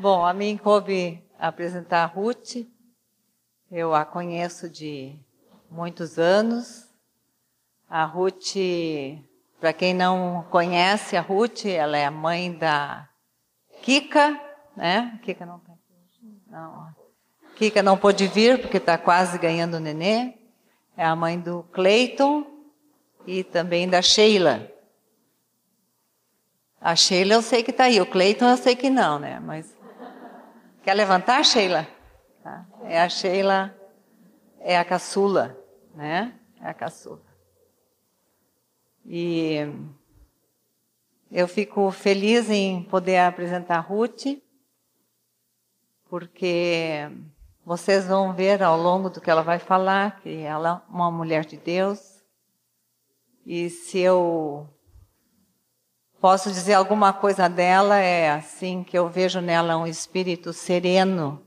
Bom, a mim coube apresentar a Ruth. Eu a conheço de muitos anos. A Ruth, para quem não conhece a Ruth, ela é a mãe da Kika, né? Kika não tá Não. Kika não pôde vir porque está quase ganhando nenê. É a mãe do Cleiton e também da Sheila. A Sheila eu sei que está aí, o Cleiton eu sei que não, né? Mas quer levantar, Sheila? Tá. É a Sheila, é a caçula, né? É a caçula. E eu fico feliz em poder apresentar a Ruth, porque vocês vão ver ao longo do que ela vai falar que ela é uma mulher de Deus. E se eu posso dizer alguma coisa dela, é assim que eu vejo nela um espírito sereno,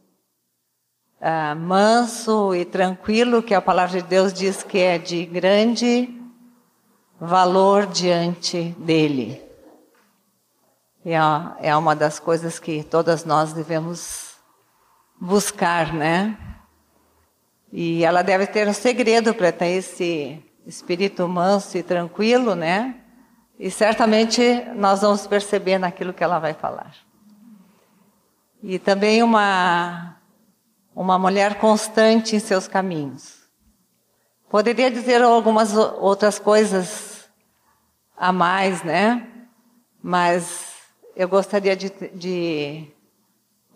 uh, manso e tranquilo, que a palavra de Deus diz que é de grande valor diante dele. E é uma das coisas que todas nós devemos buscar, né? E ela deve ter um segredo para ter esse espírito manso e tranquilo, né? E certamente nós vamos perceber naquilo que ela vai falar. E também uma, uma mulher constante em seus caminhos. Poderia dizer algumas outras coisas a mais, né? Mas eu gostaria de, de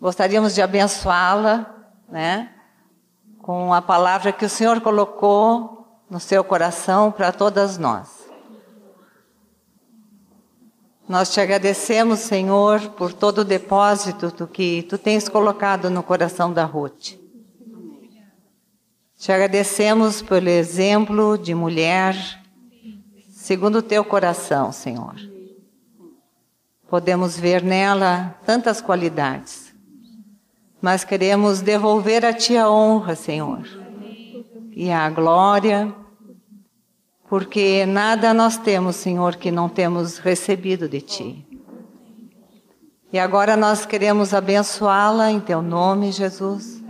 gostaríamos de abençoá-la, né? Com a palavra que o Senhor colocou no seu coração para todas nós. Nós te agradecemos, Senhor, por todo o depósito do que tu tens colocado no coração da Ruth. Te agradecemos pelo exemplo de mulher segundo o teu coração, Senhor. Podemos ver nela tantas qualidades, mas queremos devolver a ti a honra, Senhor, e a glória porque nada nós temos, Senhor, que não temos recebido de Ti. E agora nós queremos abençoá-la em Teu nome, Jesus,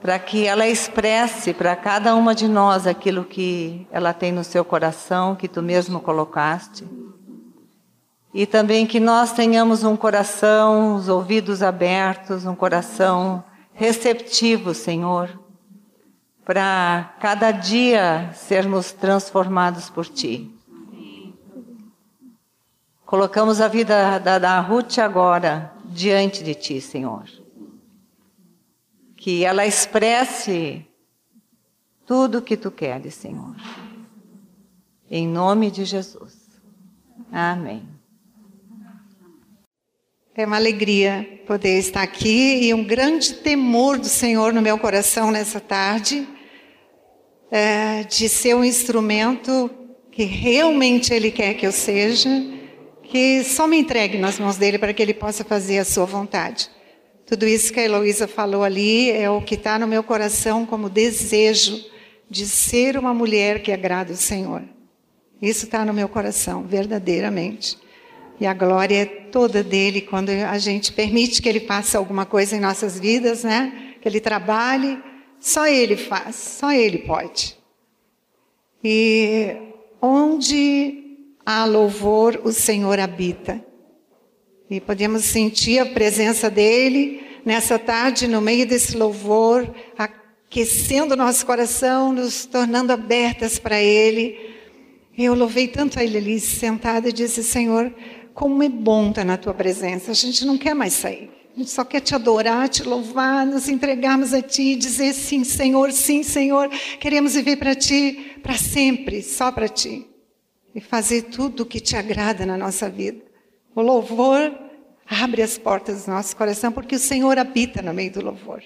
para que ela expresse para cada uma de nós aquilo que ela tem no seu coração, que Tu mesmo colocaste. E também que nós tenhamos um coração, os ouvidos abertos, um coração receptivo, Senhor, para cada dia sermos transformados por Ti. Colocamos a vida da, da Ruth agora diante de Ti, Senhor. Que ela expresse tudo o que Tu queres, Senhor. Em nome de Jesus. Amém. É uma alegria poder estar aqui e um grande temor do Senhor no meu coração nessa tarde é, de ser um instrumento que realmente Ele quer que eu seja, que só me entregue nas mãos dele para que Ele possa fazer a sua vontade. Tudo isso que a Heloísa falou ali é o que está no meu coração como desejo de ser uma mulher que agrada o Senhor. Isso está no meu coração, verdadeiramente. E a glória é toda dele quando a gente permite que ele faça alguma coisa em nossas vidas, né? Que ele trabalhe só Ele faz, só Ele pode. E onde há louvor, o Senhor habita. E podemos sentir a presença dEle nessa tarde, no meio desse louvor, aquecendo nosso coração, nos tornando abertas para Ele. Eu louvei tanto a Ele ali, sentada, e disse: Senhor, como é bom estar na Tua presença. A gente não quer mais sair. A gente só quer te adorar, te louvar, nos entregarmos a ti, dizer sim, Senhor, sim, Senhor. Queremos viver para ti, para sempre, só para ti. E fazer tudo o que te agrada na nossa vida. O louvor abre as portas do nosso coração, porque o Senhor habita no meio do louvor.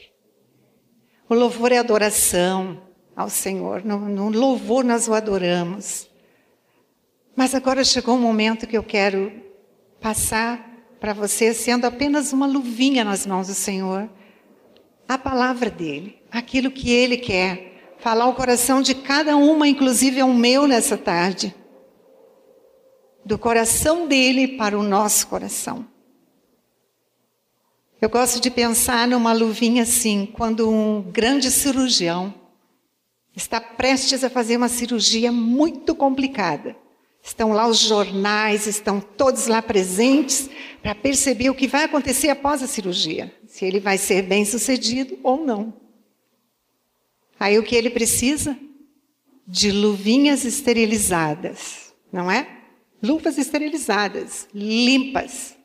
O louvor é adoração ao Senhor. No, no louvor nós o adoramos. Mas agora chegou um momento que eu quero passar para você, sendo apenas uma luvinha nas mãos do Senhor, a palavra dele, aquilo que ele quer, falar o coração de cada uma, inclusive é o meu nessa tarde, do coração dele para o nosso coração. Eu gosto de pensar numa luvinha assim, quando um grande cirurgião está prestes a fazer uma cirurgia muito complicada. Estão lá os jornais, estão todos lá presentes para perceber o que vai acontecer após a cirurgia, se ele vai ser bem sucedido ou não. Aí o que ele precisa? De luvinhas esterilizadas, não é? Luvas esterilizadas, limpas.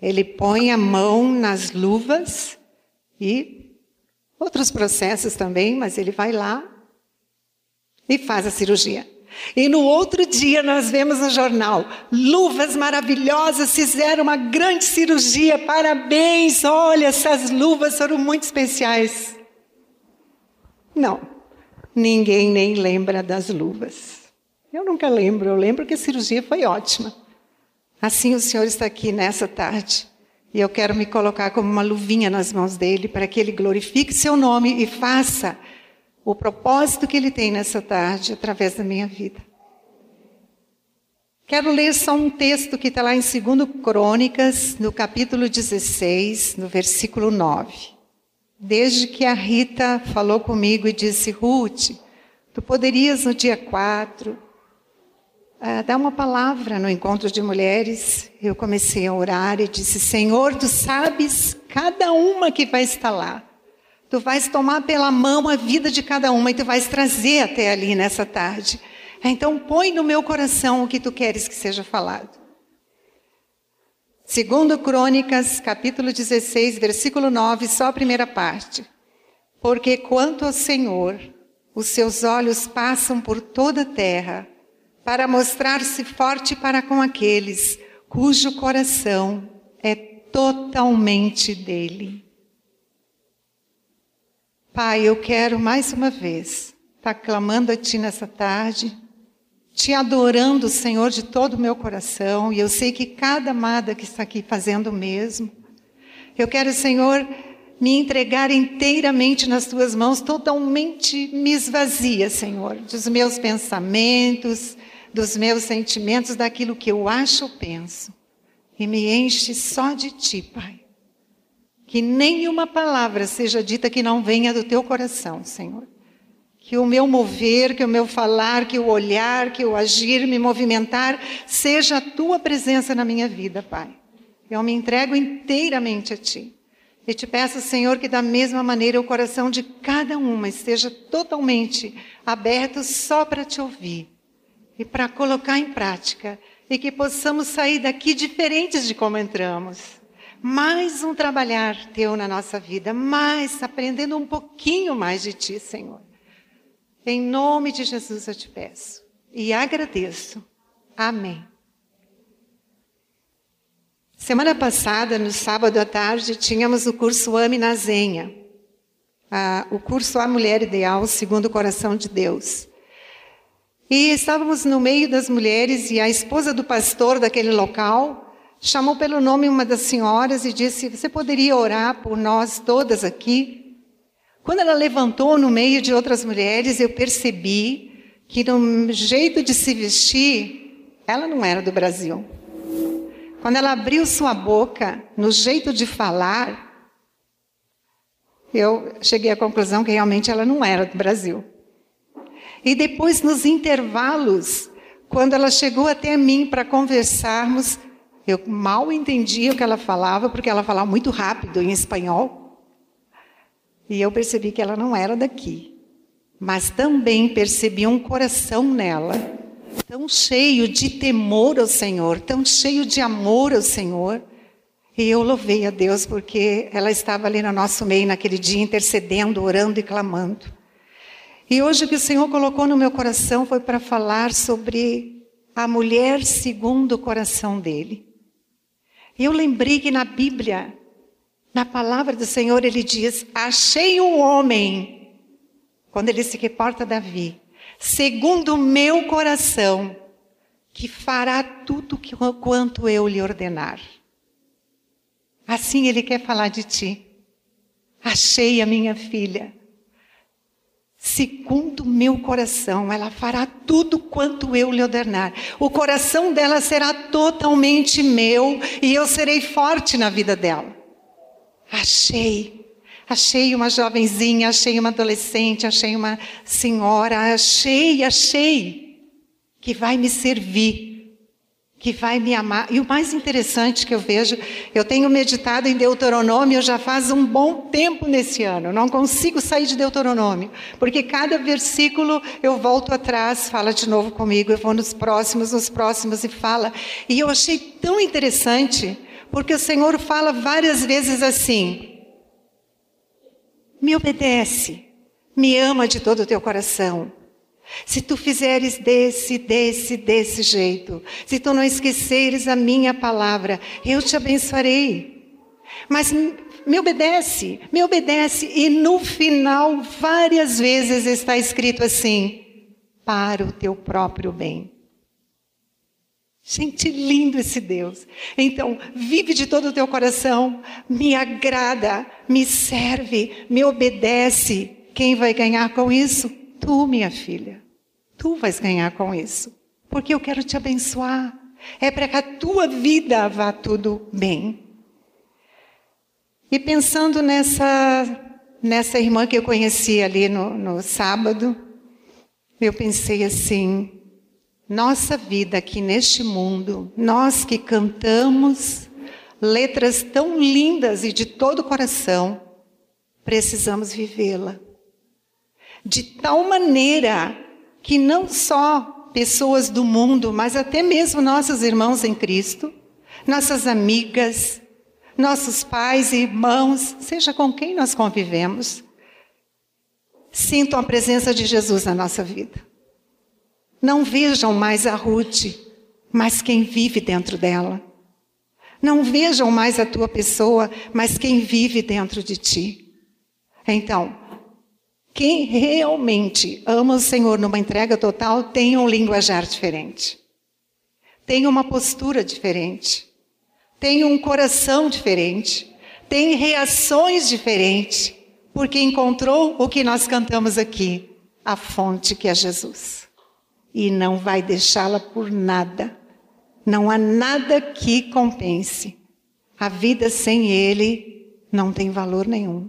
Ele põe a mão nas luvas e outros processos também, mas ele vai lá e faz a cirurgia. E no outro dia nós vemos no jornal: luvas maravilhosas fizeram uma grande cirurgia, parabéns, olha, essas luvas foram muito especiais. Não, ninguém nem lembra das luvas. Eu nunca lembro, eu lembro que a cirurgia foi ótima. Assim o Senhor está aqui nessa tarde. E eu quero me colocar como uma luvinha nas mãos dele para que ele glorifique seu nome e faça o propósito que Ele tem nessa tarde através da minha vida. Quero ler só um texto que está lá em 2 Crônicas, no capítulo 16, no versículo 9. Desde que a Rita falou comigo e disse: Ruth, tu poderias no dia 4 uh, ah, dar uma palavra no encontro de mulheres. Eu comecei a orar e disse: Senhor, tu sabes cada uma que vai estar lá. Tu vais tomar pela mão a vida de cada uma e tu vais trazer até ali nessa tarde. Então põe no meu coração o que tu queres que seja falado. Segundo Crônicas, capítulo 16, versículo 9, só a primeira parte. Porque quanto ao Senhor, os seus olhos passam por toda a terra, para mostrar-se forte para com aqueles cujo coração é totalmente dele. Pai, eu quero mais uma vez estar clamando a Ti nessa tarde, te adorando, Senhor, de todo o meu coração, e eu sei que cada amada que está aqui fazendo o mesmo. Eu quero, Senhor, me entregar inteiramente nas tuas mãos, totalmente me esvazia, Senhor, dos meus pensamentos, dos meus sentimentos, daquilo que eu acho ou penso, e me enche só de ti, Pai. Que nenhuma palavra seja dita que não venha do teu coração, Senhor. Que o meu mover, que o meu falar, que o olhar, que o agir, me movimentar, seja a tua presença na minha vida, Pai. Eu me entrego inteiramente a ti. E te peço, Senhor, que da mesma maneira o coração de cada uma esteja totalmente aberto só para te ouvir e para colocar em prática e que possamos sair daqui diferentes de como entramos mais um trabalhar teu na nossa vida, mais aprendendo um pouquinho mais de ti, Senhor. Em nome de Jesus eu te peço e agradeço. Amém. Semana passada, no sábado à tarde, tínhamos o curso Ame na Zenha, o curso A Mulher Ideal segundo o Coração de Deus. E estávamos no meio das mulheres e a esposa do pastor daquele local chamou pelo nome uma das senhoras e disse: Você poderia orar por nós todas aqui? Quando ela levantou no meio de outras mulheres, eu percebi que no jeito de se vestir, ela não era do Brasil. Quando ela abriu sua boca, no jeito de falar, eu cheguei à conclusão que realmente ela não era do Brasil. E depois, nos intervalos, quando ela chegou até mim para conversarmos, eu mal entendia o que ela falava, porque ela falava muito rápido em espanhol. E eu percebi que ela não era daqui. Mas também percebi um coração nela, tão cheio de temor ao Senhor, tão cheio de amor ao Senhor. E eu louvei a Deus porque ela estava ali no nosso meio naquele dia, intercedendo, orando e clamando. E hoje o que o Senhor colocou no meu coração foi para falar sobre a mulher segundo o coração dele. E eu lembrei que na Bíblia, na palavra do Senhor, ele diz: Achei um homem, quando ele se reporta a Davi, segundo o meu coração, que fará tudo quanto eu lhe ordenar. Assim ele quer falar de ti. Achei a minha filha segundo meu coração, ela fará tudo quanto eu lhe ordenar. O coração dela será totalmente meu e eu serei forte na vida dela. achei. Achei uma jovenzinha, achei uma adolescente, achei uma senhora, achei, achei que vai me servir que vai me amar. E o mais interessante que eu vejo, eu tenho meditado em Deuteronômio já faz um bom tempo nesse ano. Não consigo sair de Deuteronômio, porque cada versículo eu volto atrás, fala de novo comigo, eu vou nos próximos, nos próximos e fala. E eu achei tão interessante, porque o Senhor fala várias vezes assim: Me obedece, me ama de todo o teu coração. Se tu fizeres desse, desse, desse jeito, se tu não esqueceres a minha palavra, eu te abençoarei. Mas me obedece, me obedece. E no final, várias vezes está escrito assim: para o teu próprio bem. Gente, lindo esse Deus. Então, vive de todo o teu coração, me agrada, me serve, me obedece. Quem vai ganhar com isso? Tu, minha filha, tu vais ganhar com isso, porque eu quero te abençoar. É para que a tua vida vá tudo bem. E pensando nessa, nessa irmã que eu conheci ali no, no sábado, eu pensei assim: nossa vida aqui neste mundo, nós que cantamos letras tão lindas e de todo o coração, precisamos vivê-la de tal maneira que não só pessoas do mundo, mas até mesmo nossos irmãos em Cristo, nossas amigas, nossos pais e irmãos, seja com quem nós convivemos, sintam a presença de Jesus na nossa vida. Não vejam mais a Ruth, mas quem vive dentro dela. Não vejam mais a tua pessoa, mas quem vive dentro de ti. Então, quem realmente ama o Senhor numa entrega total tem um linguajar diferente, tem uma postura diferente, tem um coração diferente, tem reações diferentes, porque encontrou o que nós cantamos aqui, a fonte que é Jesus. E não vai deixá-la por nada. Não há nada que compense. A vida sem Ele não tem valor nenhum.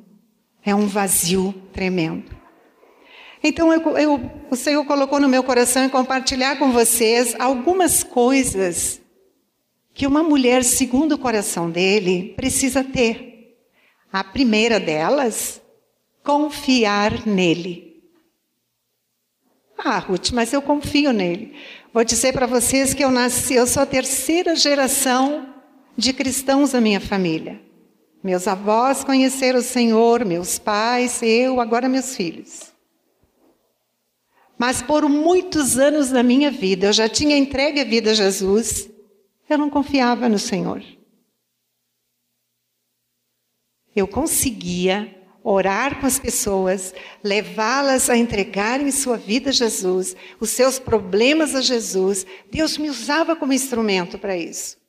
É um vazio tremendo. Então eu, eu, o Senhor colocou no meu coração em compartilhar com vocês algumas coisas que uma mulher, segundo o coração dele, precisa ter. A primeira delas, confiar nele. Ah, Ruth, mas eu confio nele. Vou dizer para vocês que eu nasci, eu sou a terceira geração de cristãos da minha família. Meus avós conheceram o Senhor, meus pais, eu, agora meus filhos. Mas por muitos anos da minha vida, eu já tinha entregue a vida a Jesus, eu não confiava no Senhor. Eu conseguia orar com as pessoas, levá-las a entregarem sua vida a Jesus, os seus problemas a Jesus. Deus me usava como instrumento para isso.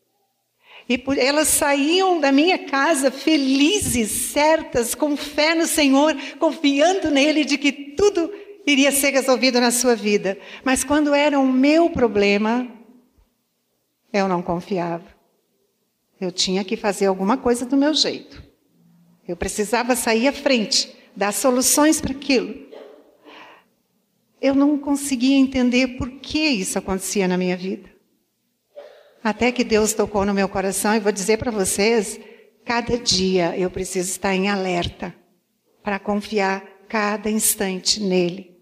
E elas saíam da minha casa felizes, certas, com fé no Senhor, confiando nele de que tudo iria ser resolvido na sua vida. Mas quando era o meu problema, eu não confiava. Eu tinha que fazer alguma coisa do meu jeito. Eu precisava sair à frente, dar soluções para aquilo. Eu não conseguia entender por que isso acontecia na minha vida. Até que Deus tocou no meu coração e vou dizer para vocês, cada dia eu preciso estar em alerta para confiar cada instante nele.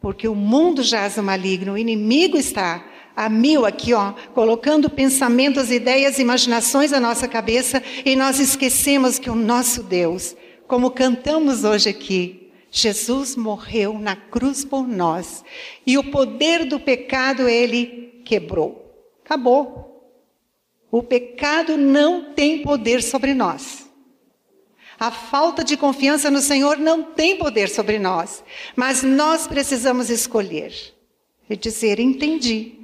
Porque o mundo jaz no maligno, o inimigo está a mil aqui, ó, colocando pensamentos, ideias, imaginações na nossa cabeça e nós esquecemos que o nosso Deus, como cantamos hoje aqui, Jesus morreu na cruz por nós e o poder do pecado ele quebrou. Acabou. O pecado não tem poder sobre nós. A falta de confiança no Senhor não tem poder sobre nós. Mas nós precisamos escolher e dizer: entendi,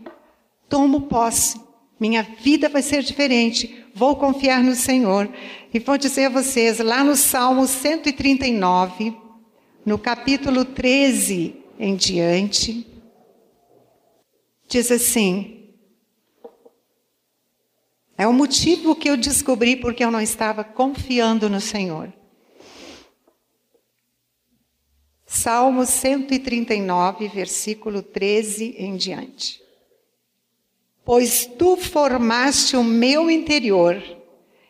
tomo posse, minha vida vai ser diferente, vou confiar no Senhor. E vou dizer a vocês, lá no Salmo 139, no capítulo 13 em diante, diz assim: É o motivo que eu descobri porque eu não estava confiando no Senhor. Salmo 139, versículo 13 em diante. Pois tu formaste o meu interior,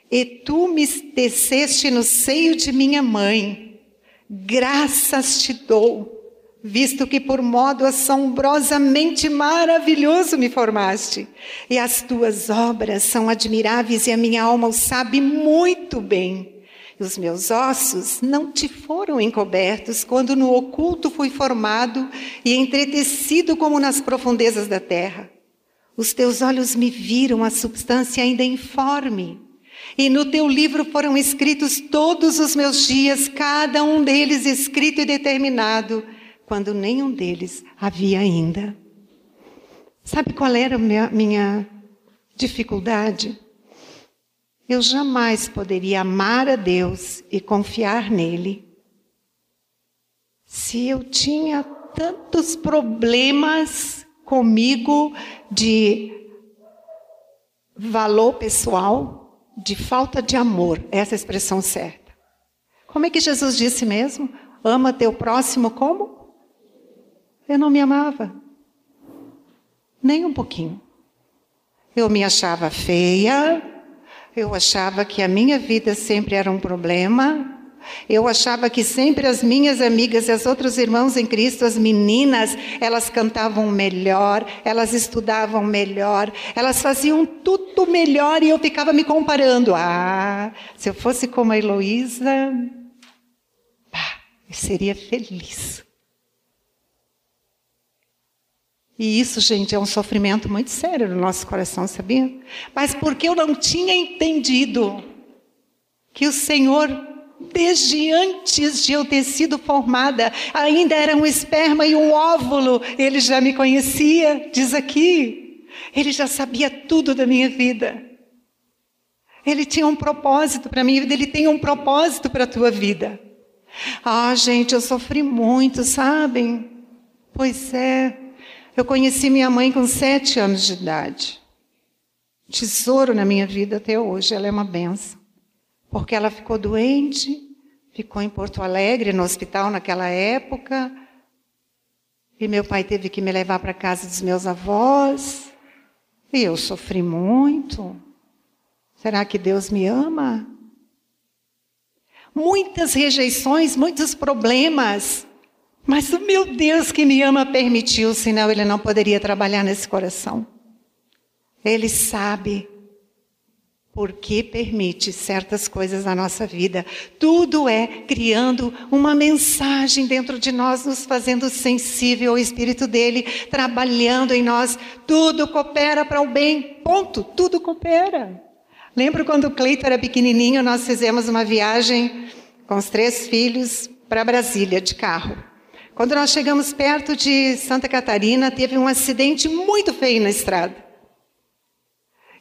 e tu me teceste no seio de minha mãe. Graças te dou visto que por modo assombrosamente maravilhoso me formaste. E as tuas obras são admiráveis e a minha alma o sabe muito bem. E os meus ossos não te foram encobertos quando no oculto fui formado e entretecido como nas profundezas da terra. Os teus olhos me viram a substância ainda informe. E no teu livro foram escritos todos os meus dias, cada um deles escrito e determinado quando nenhum deles havia ainda. Sabe qual era a minha, minha dificuldade? Eu jamais poderia amar a Deus e confiar nele se eu tinha tantos problemas comigo de valor pessoal, de falta de amor, essa é expressão certa. Como é que Jesus disse mesmo? Ama teu próximo como? Eu não me amava. Nem um pouquinho. Eu me achava feia, eu achava que a minha vida sempre era um problema, eu achava que sempre as minhas amigas e as outros irmãos em Cristo, as meninas, elas cantavam melhor, elas estudavam melhor, elas faziam tudo melhor e eu ficava me comparando. Ah, se eu fosse como a Heloísa, eu seria feliz. E isso, gente, é um sofrimento muito sério no nosso coração, sabia? Mas porque eu não tinha entendido que o Senhor, desde antes de eu ter sido formada, ainda era um esperma e um óvulo, ele já me conhecia, diz aqui. Ele já sabia tudo da minha vida. Ele tinha um propósito para a minha vida, ele tem um propósito para a tua vida. Ah, gente, eu sofri muito, sabem? Pois é. Eu conheci minha mãe com sete anos de idade. Tesouro na minha vida até hoje, ela é uma benção. Porque ela ficou doente, ficou em Porto Alegre, no hospital naquela época. E meu pai teve que me levar para casa dos meus avós. E eu sofri muito. Será que Deus me ama? Muitas rejeições, muitos problemas. Mas o meu Deus que me ama permitiu, senão ele não poderia trabalhar nesse coração. Ele sabe por que permite certas coisas na nossa vida. Tudo é criando uma mensagem dentro de nós, nos fazendo sensível ao Espírito dele, trabalhando em nós. Tudo coopera para o bem. Ponto. Tudo coopera. Lembro quando o Cleito era pequenininho, nós fizemos uma viagem com os três filhos para Brasília de carro. Quando nós chegamos perto de Santa Catarina, teve um acidente muito feio na estrada.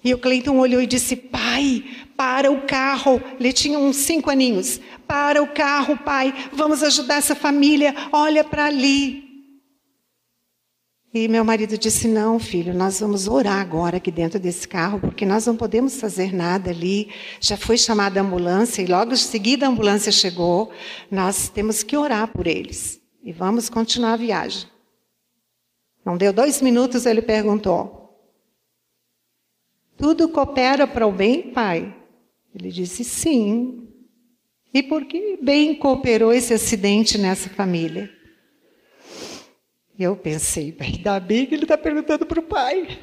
E o Cleiton olhou e disse: Pai, para o carro. Ele tinha uns cinco aninhos. Para o carro, pai. Vamos ajudar essa família. Olha para ali. E meu marido disse: Não, filho, nós vamos orar agora aqui dentro desse carro, porque nós não podemos fazer nada ali. Já foi chamada a ambulância e logo em seguida a ambulância chegou. Nós temos que orar por eles. E vamos continuar a viagem. Não deu dois minutos, ele perguntou: Tudo coopera para o bem, pai? Ele disse: Sim. E por que bem cooperou esse acidente nessa família? Eu pensei, ainda bem que ele está perguntando para o pai.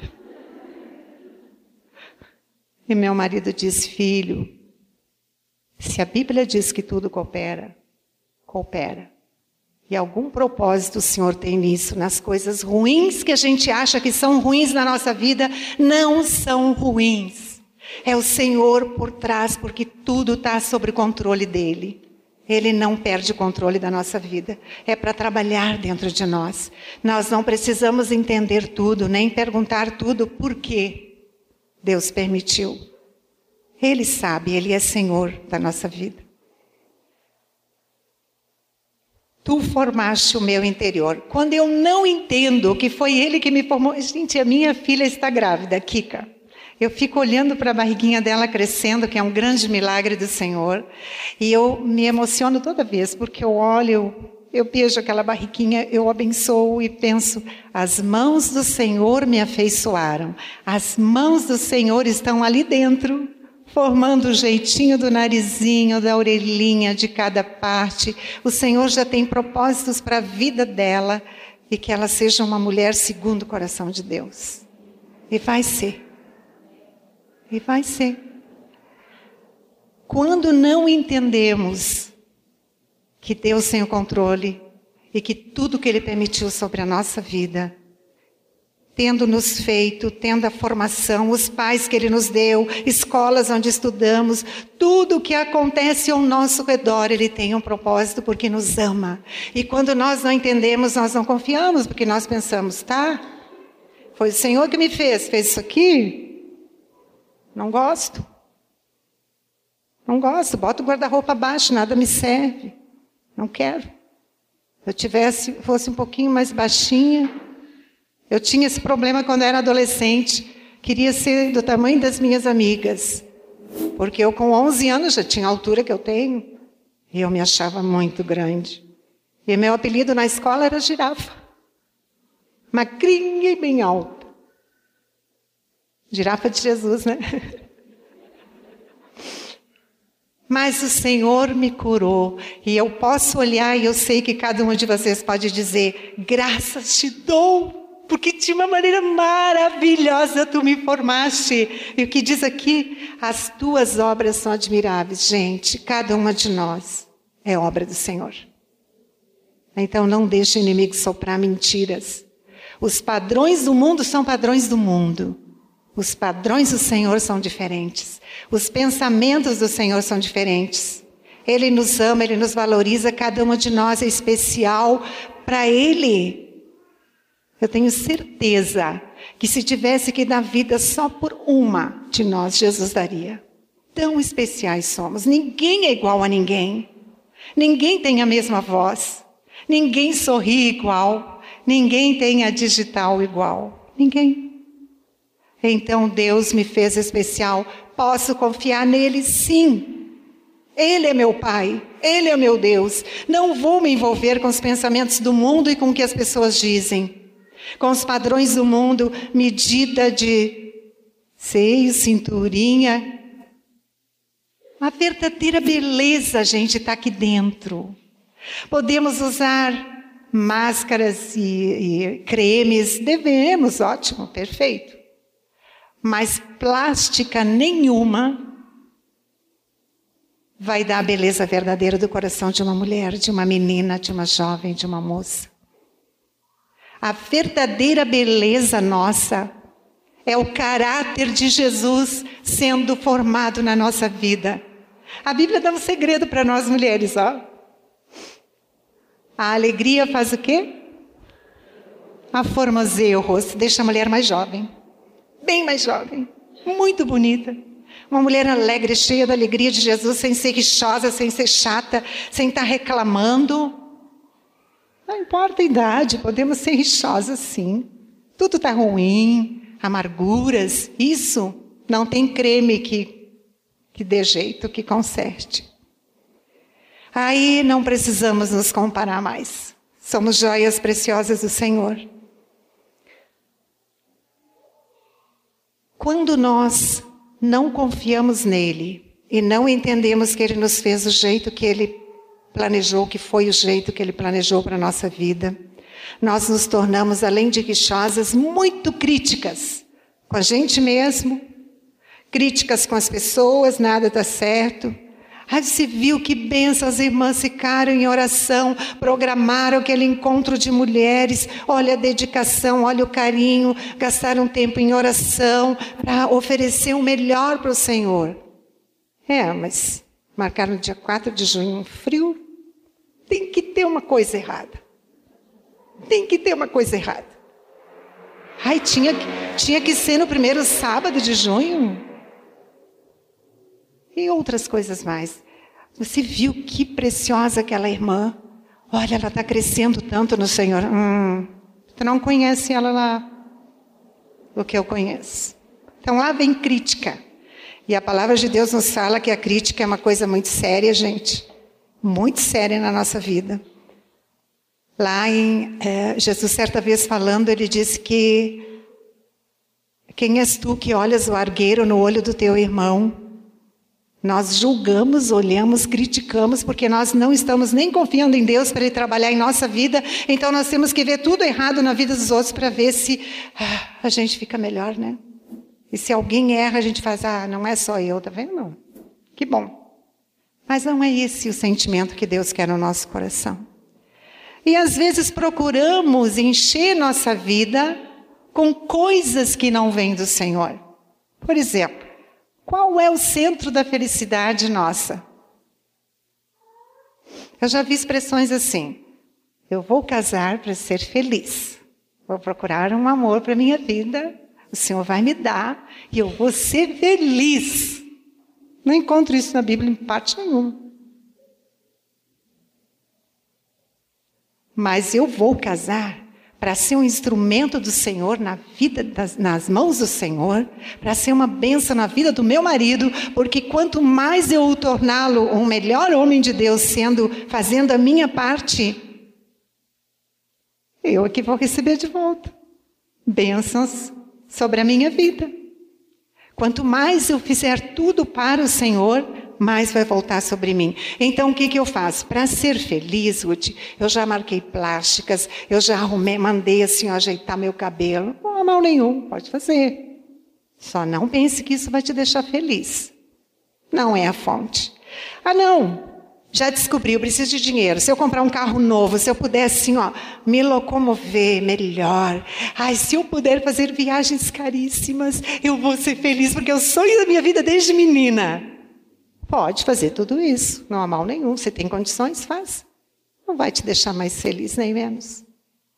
E meu marido disse: Filho, se a Bíblia diz que tudo coopera, coopera. E algum propósito o Senhor tem nisso, nas coisas ruins que a gente acha que são ruins na nossa vida, não são ruins. É o Senhor por trás, porque tudo está sob controle dele. Ele não perde o controle da nossa vida. É para trabalhar dentro de nós. Nós não precisamos entender tudo, nem perguntar tudo por que Deus permitiu. Ele sabe, Ele é Senhor da nossa vida. Tu formaste o meu interior. Quando eu não entendo que foi Ele que me formou. Gente, a minha filha está grávida, Kika. Eu fico olhando para a barriguinha dela crescendo, que é um grande milagre do Senhor, e eu me emociono toda vez, porque eu olho, eu beijo aquela barriguinha, eu abençoo e penso: as mãos do Senhor me afeiçoaram, as mãos do Senhor estão ali dentro, formando o jeitinho do narizinho, da orelhinha, de cada parte. O Senhor já tem propósitos para a vida dela e que ela seja uma mulher segundo o coração de Deus. E vai ser. E vai ser. Quando não entendemos que Deus tem o controle e que tudo que Ele permitiu sobre a nossa vida, tendo nos feito, tendo a formação, os pais que Ele nos deu, escolas onde estudamos, tudo o que acontece ao nosso redor, Ele tem um propósito porque nos ama. E quando nós não entendemos, nós não confiamos, porque nós pensamos, tá? Foi o Senhor que me fez, fez isso aqui? Não gosto. Não gosto, boto o guarda-roupa abaixo, nada me serve. Não quero. Se eu tivesse, fosse um pouquinho mais baixinha. Eu tinha esse problema quando era adolescente. Queria ser do tamanho das minhas amigas. Porque eu, com 11 anos, já tinha a altura que eu tenho. E eu me achava muito grande. E meu apelido na escola era girafa. Magrinha e bem alta. Girafa de Jesus, né? Mas o Senhor me curou. E eu posso olhar e eu sei que cada um de vocês pode dizer: graças te dou, porque de uma maneira maravilhosa tu me formaste. E o que diz aqui? As tuas obras são admiráveis. Gente, cada uma de nós é obra do Senhor. Então não deixe o inimigo soprar mentiras. Os padrões do mundo são padrões do mundo. Os padrões do Senhor são diferentes. Os pensamentos do Senhor são diferentes. Ele nos ama, ele nos valoriza, cada uma de nós é especial para ele. Eu tenho certeza que se tivesse que dar vida só por uma de nós, Jesus daria. Tão especiais somos. Ninguém é igual a ninguém. Ninguém tem a mesma voz. Ninguém sorri igual. Ninguém tem a digital igual. Ninguém. Então Deus me fez especial. Posso confiar nele? Sim. Ele é meu Pai, Ele é meu Deus. Não vou me envolver com os pensamentos do mundo e com o que as pessoas dizem, com os padrões do mundo, medida de seio, cinturinha. A verdadeira beleza, gente, está aqui dentro. Podemos usar máscaras e, e cremes, devemos, ótimo, perfeito mas plástica nenhuma vai dar a beleza verdadeira do coração de uma mulher, de uma menina, de uma jovem, de uma moça. A verdadeira beleza nossa é o caráter de Jesus sendo formado na nossa vida. A Bíblia dá um segredo para nós mulheres, ó. A alegria faz o quê? Aformoseia o rosto, deixa a mulher mais jovem bem mais jovem, muito bonita. Uma mulher alegre, cheia da alegria de Jesus, sem ser rixosa, sem ser chata, sem estar reclamando. Não importa a idade, podemos ser rixosas sim. Tudo está ruim, amarguras, isso não tem creme que, que dê jeito, que conserte. Aí não precisamos nos comparar mais. Somos joias preciosas do Senhor. Quando nós não confiamos nele e não entendemos que ele nos fez do jeito que ele planejou, que foi o jeito que ele planejou para a nossa vida, nós nos tornamos, além de quixosas, muito críticas com a gente mesmo, críticas com as pessoas, nada está certo Aí você viu que benção, as irmãs ficaram em oração, programaram aquele encontro de mulheres. Olha a dedicação, olha o carinho, gastaram tempo em oração para oferecer o melhor para o Senhor. É, mas marcaram dia 4 de junho, um frio. Tem que ter uma coisa errada. Tem que ter uma coisa errada. Ai, tinha, tinha que ser no primeiro sábado de junho e outras coisas mais. Você viu que preciosa aquela irmã? Olha, ela está crescendo tanto no Senhor. Hum, tu não conhece ela lá, o que eu conheço. Então lá vem crítica. E a palavra de Deus nos fala que a crítica é uma coisa muito séria, gente. Muito séria na nossa vida. Lá em é, Jesus, certa vez falando, ele disse que quem és tu que olhas o argueiro no olho do teu irmão? Nós julgamos, olhamos, criticamos, porque nós não estamos nem confiando em Deus para Ele trabalhar em nossa vida, então nós temos que ver tudo errado na vida dos outros para ver se ah, a gente fica melhor, né? E se alguém erra, a gente faz, ah, não é só eu, tá vendo? Que bom. Mas não é esse o sentimento que Deus quer no nosso coração. E às vezes procuramos encher nossa vida com coisas que não vêm do Senhor. Por exemplo, qual é o centro da felicidade nossa? Eu já vi expressões assim: eu vou casar para ser feliz, vou procurar um amor para minha vida, o Senhor vai me dar e eu vou ser feliz. Não encontro isso na Bíblia em parte nenhuma. Mas eu vou casar para ser um instrumento do Senhor na vida, das, nas mãos do Senhor, para ser uma benção na vida do meu marido, porque quanto mais eu o torná-lo um melhor homem de Deus, sendo, fazendo a minha parte, eu é que vou receber de volta bênçãos sobre a minha vida. Quanto mais eu fizer tudo para o Senhor, mais vai voltar sobre mim. Então, o que, que eu faço? Para ser feliz, Ruth, eu já marquei plásticas, eu já arrumei, mandei assim ajeitar meu cabelo. Não há mal nenhum, pode fazer. Só não pense que isso vai te deixar feliz. Não é a fonte. Ah, não, já descobri, eu preciso de dinheiro. Se eu comprar um carro novo, se eu puder assim, ó, me locomover melhor. Ai, se eu puder fazer viagens caríssimas, eu vou ser feliz, porque é o sonho da minha vida desde menina. Pode fazer tudo isso, não há mal nenhum. Se tem condições, faz. Não vai te deixar mais feliz, nem menos.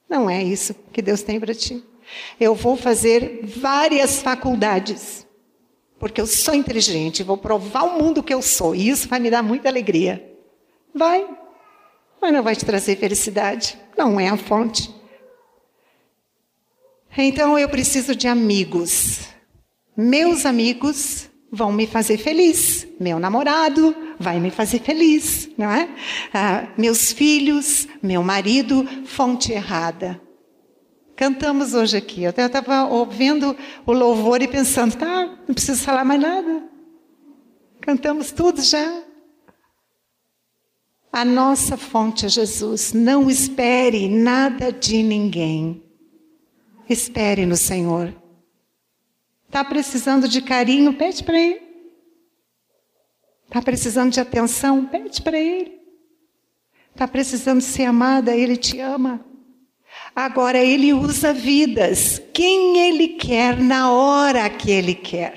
Não é isso que Deus tem para ti. Eu vou fazer várias faculdades, porque eu sou inteligente, vou provar ao mundo que eu sou, e isso vai me dar muita alegria. Vai, mas não vai te trazer felicidade. Não é a fonte. Então eu preciso de amigos. Meus amigos vão me fazer feliz. Meu namorado vai me fazer feliz, não é? Ah, meus filhos, meu marido, fonte errada. Cantamos hoje aqui. Eu estava ouvindo o louvor e pensando, tá, não preciso falar mais nada. Cantamos tudo já. A nossa fonte é Jesus. Não espere nada de ninguém. Espere no Senhor. Está precisando de carinho? Pede para Ele. Está precisando de atenção? Pede para Ele. Está precisando ser amada? Ele te ama. Agora, Ele usa vidas. Quem Ele quer na hora que Ele quer.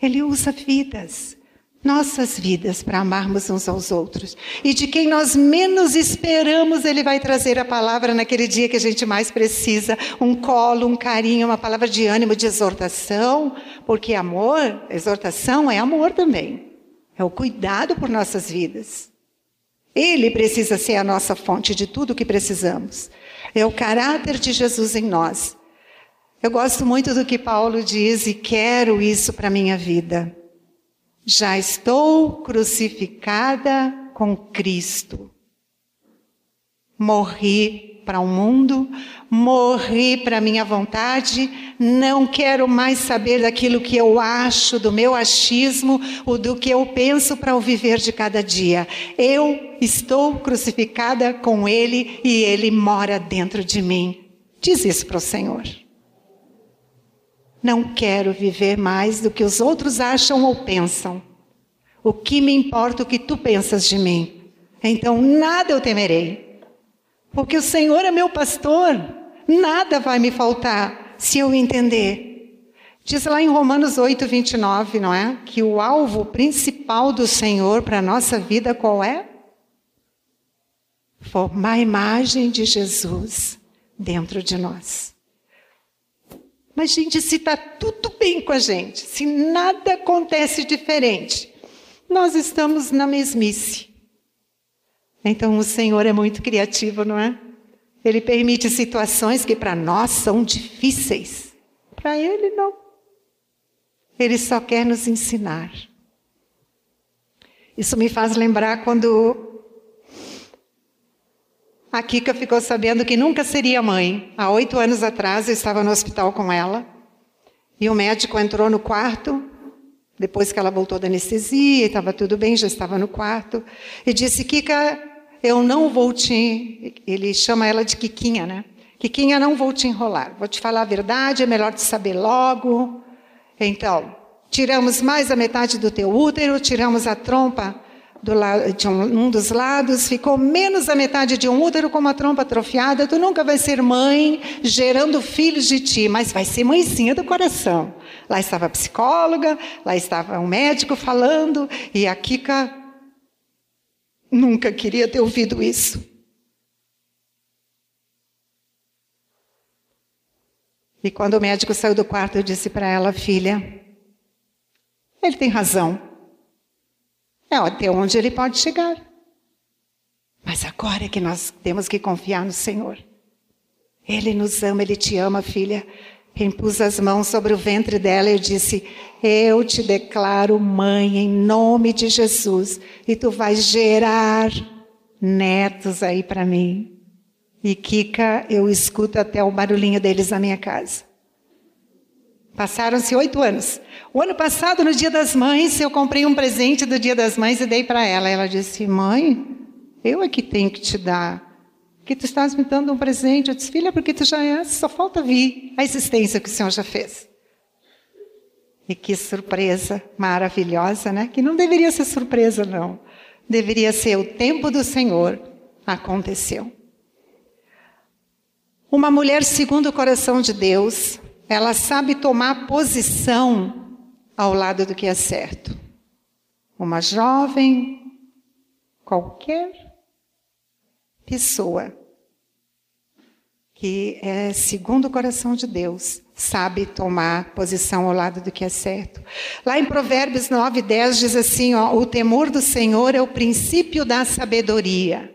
Ele usa vidas nossas vidas para amarmos uns aos outros. E de quem nós menos esperamos, Ele vai trazer a palavra naquele dia que a gente mais precisa: um colo, um carinho, uma palavra de ânimo, de exortação, porque amor, exortação é amor também. É o cuidado por nossas vidas. Ele precisa ser a nossa fonte de tudo o que precisamos. É o caráter de Jesus em nós. Eu gosto muito do que Paulo diz e quero isso para a minha vida. Já estou crucificada com Cristo. Morri para o mundo, morri para minha vontade, não quero mais saber daquilo que eu acho, do meu achismo, ou do que eu penso para o viver de cada dia. Eu estou crucificada com Ele e Ele mora dentro de mim. Diz isso para o Senhor. Não quero viver mais do que os outros acham ou pensam. O que me importa o que tu pensas de mim? Então nada eu temerei. Porque o Senhor é meu pastor. Nada vai me faltar se eu entender. Diz lá em Romanos 8, 29, não é? Que o alvo principal do Senhor para a nossa vida qual é? Formar a imagem de Jesus dentro de nós. Mas, gente, se está tudo bem com a gente, se nada acontece diferente, nós estamos na mesmice. Então o Senhor é muito criativo, não é? Ele permite situações que para nós são difíceis. Para Ele, não. Ele só quer nos ensinar. Isso me faz lembrar quando a Kika ficou sabendo que nunca seria mãe. Há oito anos atrás eu estava no hospital com ela e o médico entrou no quarto, depois que ela voltou da anestesia, estava tudo bem, já estava no quarto, e disse: Kika, eu não vou te. Ele chama ela de Kikinha, né? Kikinha, não vou te enrolar. Vou te falar a verdade, é melhor te saber logo. Então, tiramos mais a metade do teu útero, tiramos a trompa do lado, de um, um, dos lados, ficou menos a metade de um útero com uma trompa atrofiada. Tu nunca vai ser mãe gerando filhos de ti, mas vai ser mãezinha do coração. Lá estava a psicóloga, lá estava um médico falando, e a Kika nunca queria ter ouvido isso. E quando o médico saiu do quarto, eu disse para ela, filha, ele tem razão. É até onde ele pode chegar. Mas agora é que nós temos que confiar no Senhor. Ele nos ama, ele te ama, filha. Impus as mãos sobre o ventre dela e disse: Eu te declaro mãe em nome de Jesus, e tu vais gerar netos aí para mim. E Kika, eu escuto até o barulhinho deles na minha casa. Passaram-se oito anos. O ano passado, no Dia das Mães, eu comprei um presente do Dia das Mães e dei para ela. Ela disse: Mãe, eu é que tenho que te dar. Que tu estás me dando um presente. Eu disse: Filha, porque tu já és, só falta vir a existência que o Senhor já fez. E que surpresa maravilhosa, né? Que não deveria ser surpresa, não. Deveria ser o tempo do Senhor. Aconteceu. Uma mulher segundo o coração de Deus, ela sabe tomar posição ao lado do que é certo. Uma jovem, qualquer pessoa que é segundo o coração de Deus, sabe tomar posição ao lado do que é certo. Lá em Provérbios 9, 10 diz assim: ó, o temor do Senhor é o princípio da sabedoria.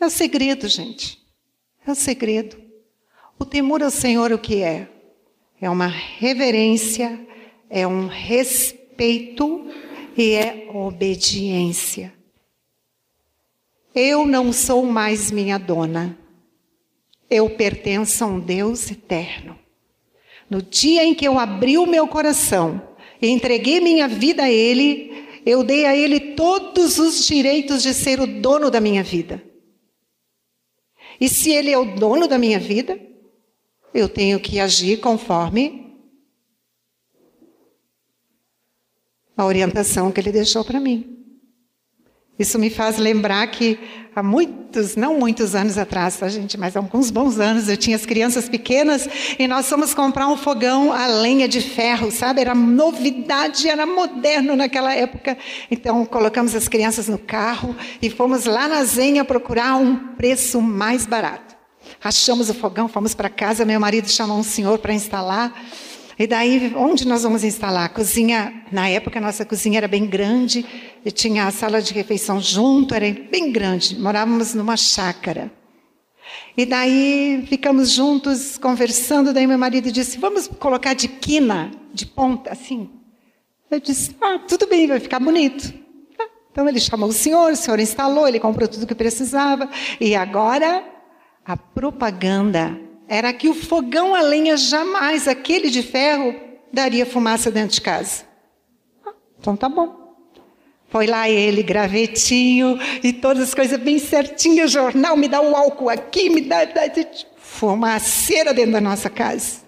É o segredo, gente. É o segredo. O temor ao Senhor, o que é? É uma reverência, é um respeito e é obediência. Eu não sou mais minha dona. Eu pertenço a um Deus eterno. No dia em que eu abri o meu coração e entreguei minha vida a Ele, eu dei a Ele todos os direitos de ser o dono da minha vida. E se Ele é o dono da minha vida, eu tenho que agir conforme a orientação que Ele deixou para mim. Isso me faz lembrar que há muitos, não muitos anos atrás, tá, gente, mas há alguns bons anos, eu tinha as crianças pequenas e nós fomos comprar um fogão a lenha de ferro, sabe? Era novidade, era moderno naquela época. Então, colocamos as crianças no carro e fomos lá na Zenha procurar um preço mais barato. Achamos o fogão, fomos para casa, meu marido chamou um senhor para instalar. E daí, onde nós vamos instalar? A cozinha, na época, a nossa cozinha era bem grande, e tinha a sala de refeição junto, era bem grande, morávamos numa chácara. E daí ficamos juntos conversando, daí meu marido disse: Vamos colocar de quina, de ponta, assim. Eu disse: Ah, tudo bem, vai ficar bonito. Ah, então ele chamou o senhor, o senhor instalou, ele comprou tudo que precisava, e agora a propaganda era que o fogão a lenha jamais, aquele de ferro, daria fumaça dentro de casa. Então tá bom. Foi lá ele, gravetinho e todas as coisas bem certinhas, jornal, me dá o álcool aqui, me dá, dá fumaceira dentro da nossa casa.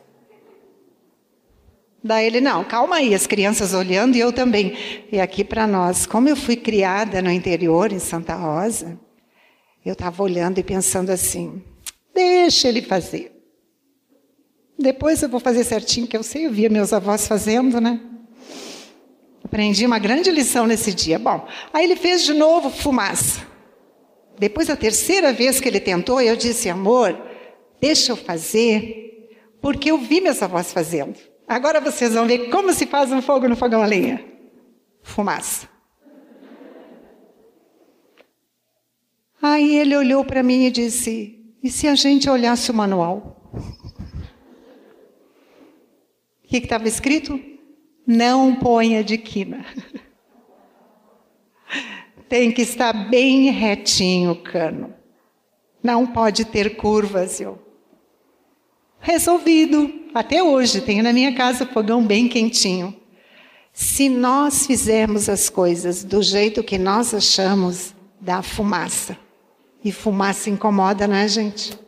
Daí ele, não, calma aí, as crianças olhando e eu também. E aqui para nós, como eu fui criada no interior, em Santa Rosa, eu estava olhando e pensando assim: deixa ele fazer. Depois eu vou fazer certinho, que eu sei, eu via meus avós fazendo, né? Aprendi uma grande lição nesse dia. Bom, aí ele fez de novo fumaça. Depois, a terceira vez que ele tentou, eu disse, amor, deixa eu fazer, porque eu vi meus avós fazendo. Agora vocês vão ver como se faz um fogo no fogão a lenha. Fumaça. Aí ele olhou para mim e disse: E se a gente olhasse o manual? que estava escrito? Não ponha de quina. Tem que estar bem retinho o cano. Não pode ter curvas, eu. Resolvido. Até hoje, tenho na minha casa fogão bem quentinho. Se nós fizermos as coisas do jeito que nós achamos, dá fumaça. E fumaça incomoda, não é, gente?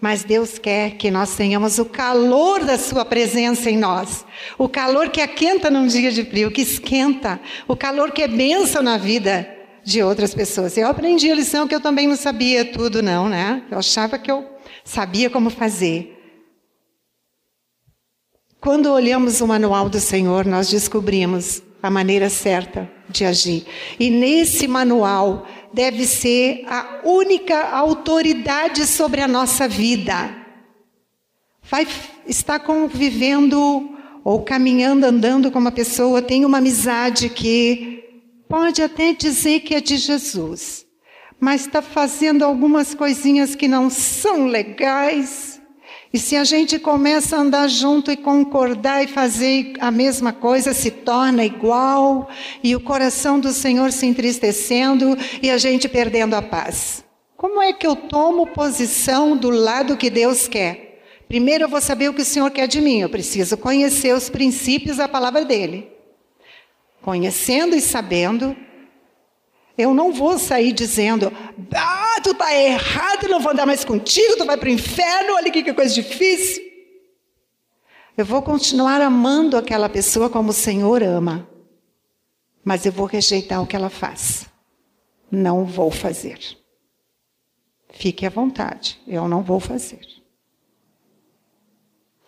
Mas Deus quer que nós tenhamos o calor da Sua presença em nós. O calor que aquenta num dia de frio, que esquenta. O calor que é bênção na vida de outras pessoas. Eu aprendi a lição que eu também não sabia tudo, não, né? Eu achava que eu sabia como fazer. Quando olhamos o manual do Senhor, nós descobrimos a maneira certa de agir. E nesse manual deve ser a única autoridade sobre a nossa vida. Vai estar convivendo ou caminhando, andando com uma pessoa, tem uma amizade que pode até dizer que é de Jesus, mas está fazendo algumas coisinhas que não são legais e se a gente começa a andar junto e concordar e fazer a mesma coisa, se torna igual, e o coração do Senhor se entristecendo e a gente perdendo a paz. Como é que eu tomo posição do lado que Deus quer? Primeiro eu vou saber o que o Senhor quer de mim, eu preciso conhecer os princípios da palavra dele. Conhecendo e sabendo, eu não vou sair dizendo, ah, tu tá errado, não vou andar mais contigo, tu vai para o inferno, olha que coisa difícil. Eu vou continuar amando aquela pessoa como o Senhor ama, mas eu vou rejeitar o que ela faz. Não vou fazer. Fique à vontade, eu não vou fazer.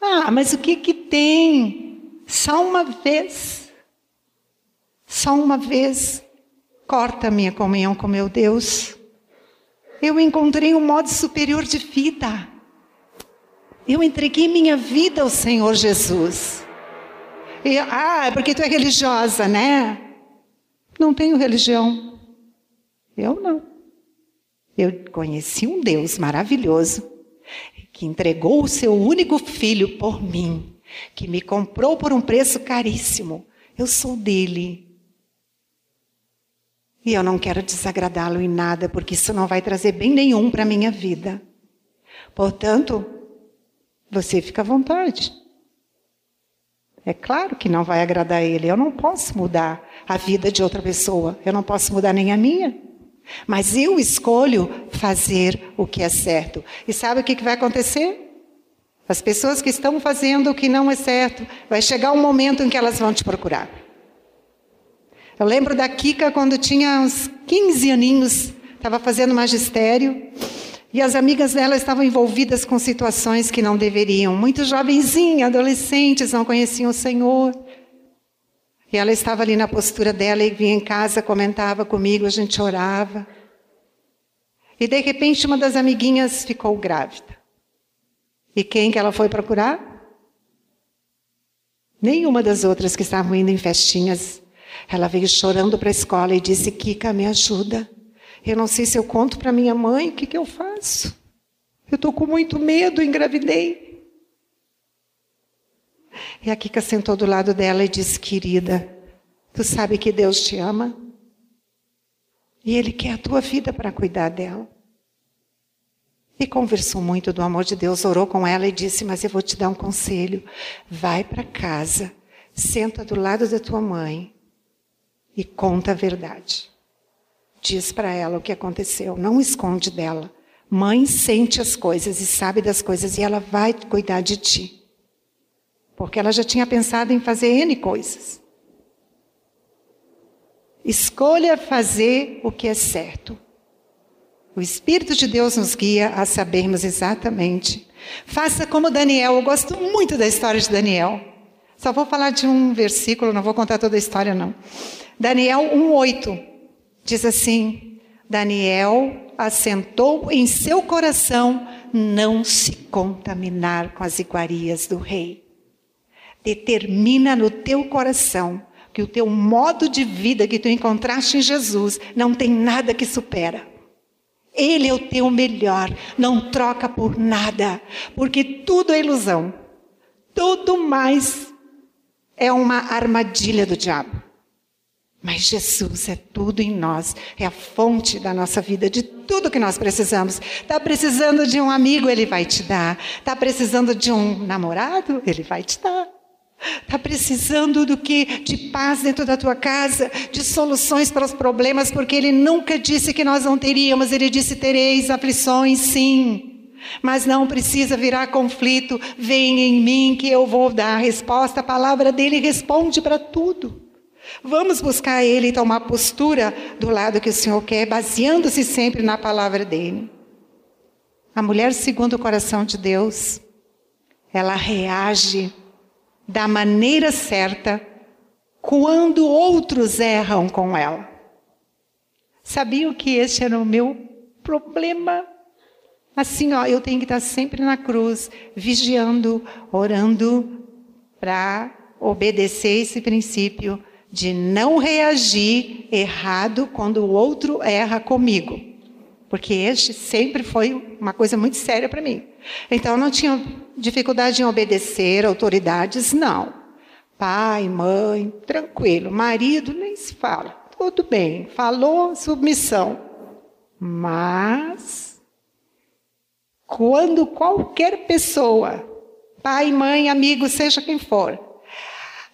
Ah, mas o que que tem? Só uma vez. Só uma vez corta minha comunhão com meu Deus. Eu encontrei um modo superior de vida. Eu entreguei minha vida ao Senhor Jesus. E, ah, é porque tu é religiosa, né? Não tenho religião. Eu não. Eu conheci um Deus maravilhoso que entregou o seu único filho por mim, que me comprou por um preço caríssimo. Eu sou dele. E eu não quero desagradá-lo em nada, porque isso não vai trazer bem nenhum para a minha vida. Portanto, você fica à vontade. É claro que não vai agradar ele. Eu não posso mudar a vida de outra pessoa. Eu não posso mudar nem a minha. Mas eu escolho fazer o que é certo. E sabe o que vai acontecer? As pessoas que estão fazendo o que não é certo, vai chegar um momento em que elas vão te procurar. Eu lembro da Kika quando tinha uns 15 aninhos, estava fazendo magistério, e as amigas dela estavam envolvidas com situações que não deveriam. Muito jovenzinha, adolescentes, não conheciam o Senhor. E ela estava ali na postura dela e vinha em casa, comentava comigo, a gente orava. E de repente uma das amiguinhas ficou grávida. E quem que ela foi procurar? Nenhuma das outras que estavam indo em festinhas ela veio chorando para a escola e disse: Kika, me ajuda. Eu não sei se eu conto para minha mãe, o que, que eu faço? Eu estou com muito medo, engravidei. E a Kika sentou do lado dela e disse: Querida, tu sabe que Deus te ama? E Ele quer a tua vida para cuidar dela. E conversou muito do amor de Deus, orou com ela e disse: Mas eu vou te dar um conselho. Vai para casa, senta do lado da tua mãe e conta a verdade. Diz para ela o que aconteceu, não esconde dela. Mãe sente as coisas e sabe das coisas e ela vai cuidar de ti. Porque ela já tinha pensado em fazer N coisas. Escolha fazer o que é certo. O Espírito de Deus nos guia a sabermos exatamente. Faça como Daniel. Eu gosto muito da história de Daniel. Só vou falar de um versículo, não vou contar toda a história, não. Daniel 1,8 diz assim: Daniel assentou em seu coração não se contaminar com as iguarias do rei. Determina no teu coração que o teu modo de vida que tu encontraste em Jesus não tem nada que supera. Ele é o teu melhor, não troca por nada, porque tudo é ilusão. Tudo mais é uma armadilha do diabo. Mas Jesus é tudo em nós, é a fonte da nossa vida, de tudo que nós precisamos. Está precisando de um amigo, ele vai te dar. Está precisando de um namorado, ele vai te dar. Está precisando do que? De paz dentro da tua casa, de soluções para os problemas, porque ele nunca disse que nós não teríamos, ele disse: tereis aflições, sim. Mas não precisa virar conflito, vem em mim que eu vou dar a resposta. A palavra dele responde para tudo. Vamos buscar Ele e tomar postura do lado que o Senhor quer, baseando-se sempre na palavra dele. A mulher, segundo o coração de Deus, ela reage da maneira certa quando outros erram com ela. Sabiam que esse era o meu problema? Assim, ó, eu tenho que estar sempre na cruz, vigiando, orando, para obedecer esse princípio de não reagir errado quando o outro erra comigo. Porque este sempre foi uma coisa muito séria para mim. Então eu não tinha dificuldade em obedecer autoridades, não. Pai, mãe, tranquilo. Marido, nem se fala. Tudo bem. Falou, submissão. Mas, quando qualquer pessoa, pai, mãe, amigo, seja quem for,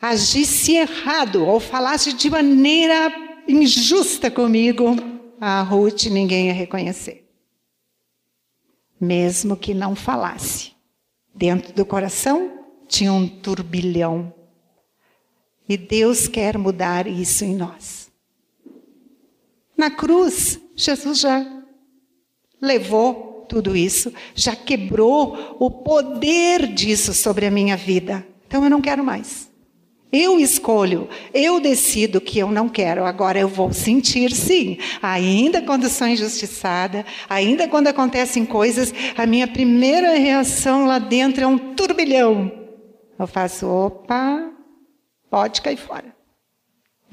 agisse errado ou falasse de maneira injusta comigo, a Ruth ninguém ia reconhecer. Mesmo que não falasse. Dentro do coração tinha um turbilhão. E Deus quer mudar isso em nós. Na cruz, Jesus já levou tudo isso, já quebrou o poder disso sobre a minha vida. Então eu não quero mais. Eu escolho, eu decido que eu não quero. Agora eu vou sentir sim. Ainda quando sou injustiçada, ainda quando acontecem coisas, a minha primeira reação lá dentro é um turbilhão. Eu faço, opa, pode cair fora.